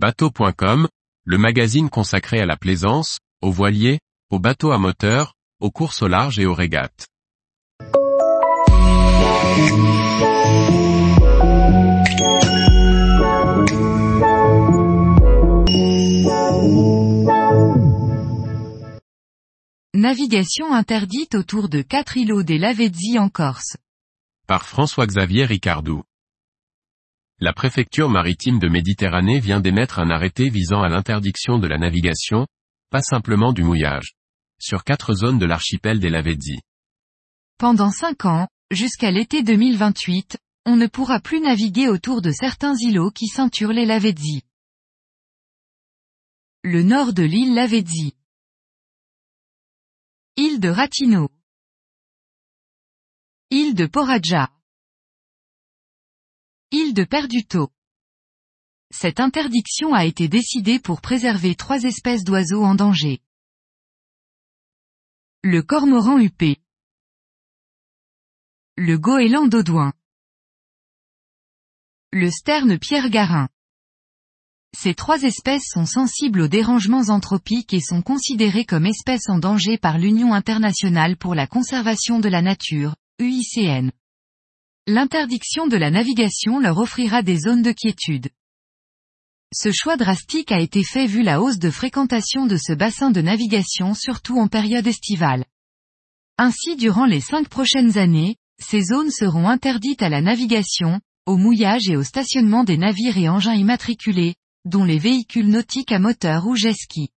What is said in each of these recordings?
Bateau.com, le magazine consacré à la plaisance, aux voiliers, aux bateaux à moteur, aux courses au large et aux régates. Navigation interdite autour de quatre îlots des Lavezzi en Corse. Par François-Xavier Ricardou. La préfecture maritime de Méditerranée vient d'émettre un arrêté visant à l'interdiction de la navigation, pas simplement du mouillage, sur quatre zones de l'archipel des Lavezzi. Pendant cinq ans, jusqu'à l'été 2028, on ne pourra plus naviguer autour de certains îlots qui ceinturent les Lavezzi. Le nord de l'île Lavezzi. Île de Ratino. Île de Poraja. Île de Perduto. Cette interdiction a été décidée pour préserver trois espèces d'oiseaux en danger. Le cormoran huppé. Le goéland d'Audouin. Le sterne pierre-garin. Ces trois espèces sont sensibles aux dérangements anthropiques et sont considérées comme espèces en danger par l'Union internationale pour la conservation de la nature, UICN. L'interdiction de la navigation leur offrira des zones de quiétude. Ce choix drastique a été fait vu la hausse de fréquentation de ce bassin de navigation surtout en période estivale. Ainsi durant les cinq prochaines années, ces zones seront interdites à la navigation, au mouillage et au stationnement des navires et engins immatriculés, dont les véhicules nautiques à moteur ou jet ski.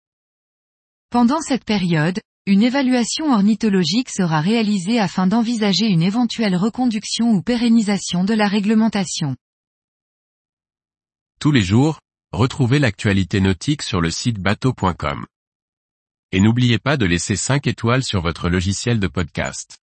Pendant cette période, une évaluation ornithologique sera réalisée afin d'envisager une éventuelle reconduction ou pérennisation de la réglementation. Tous les jours, retrouvez l'actualité nautique sur le site bateau.com. Et n'oubliez pas de laisser 5 étoiles sur votre logiciel de podcast.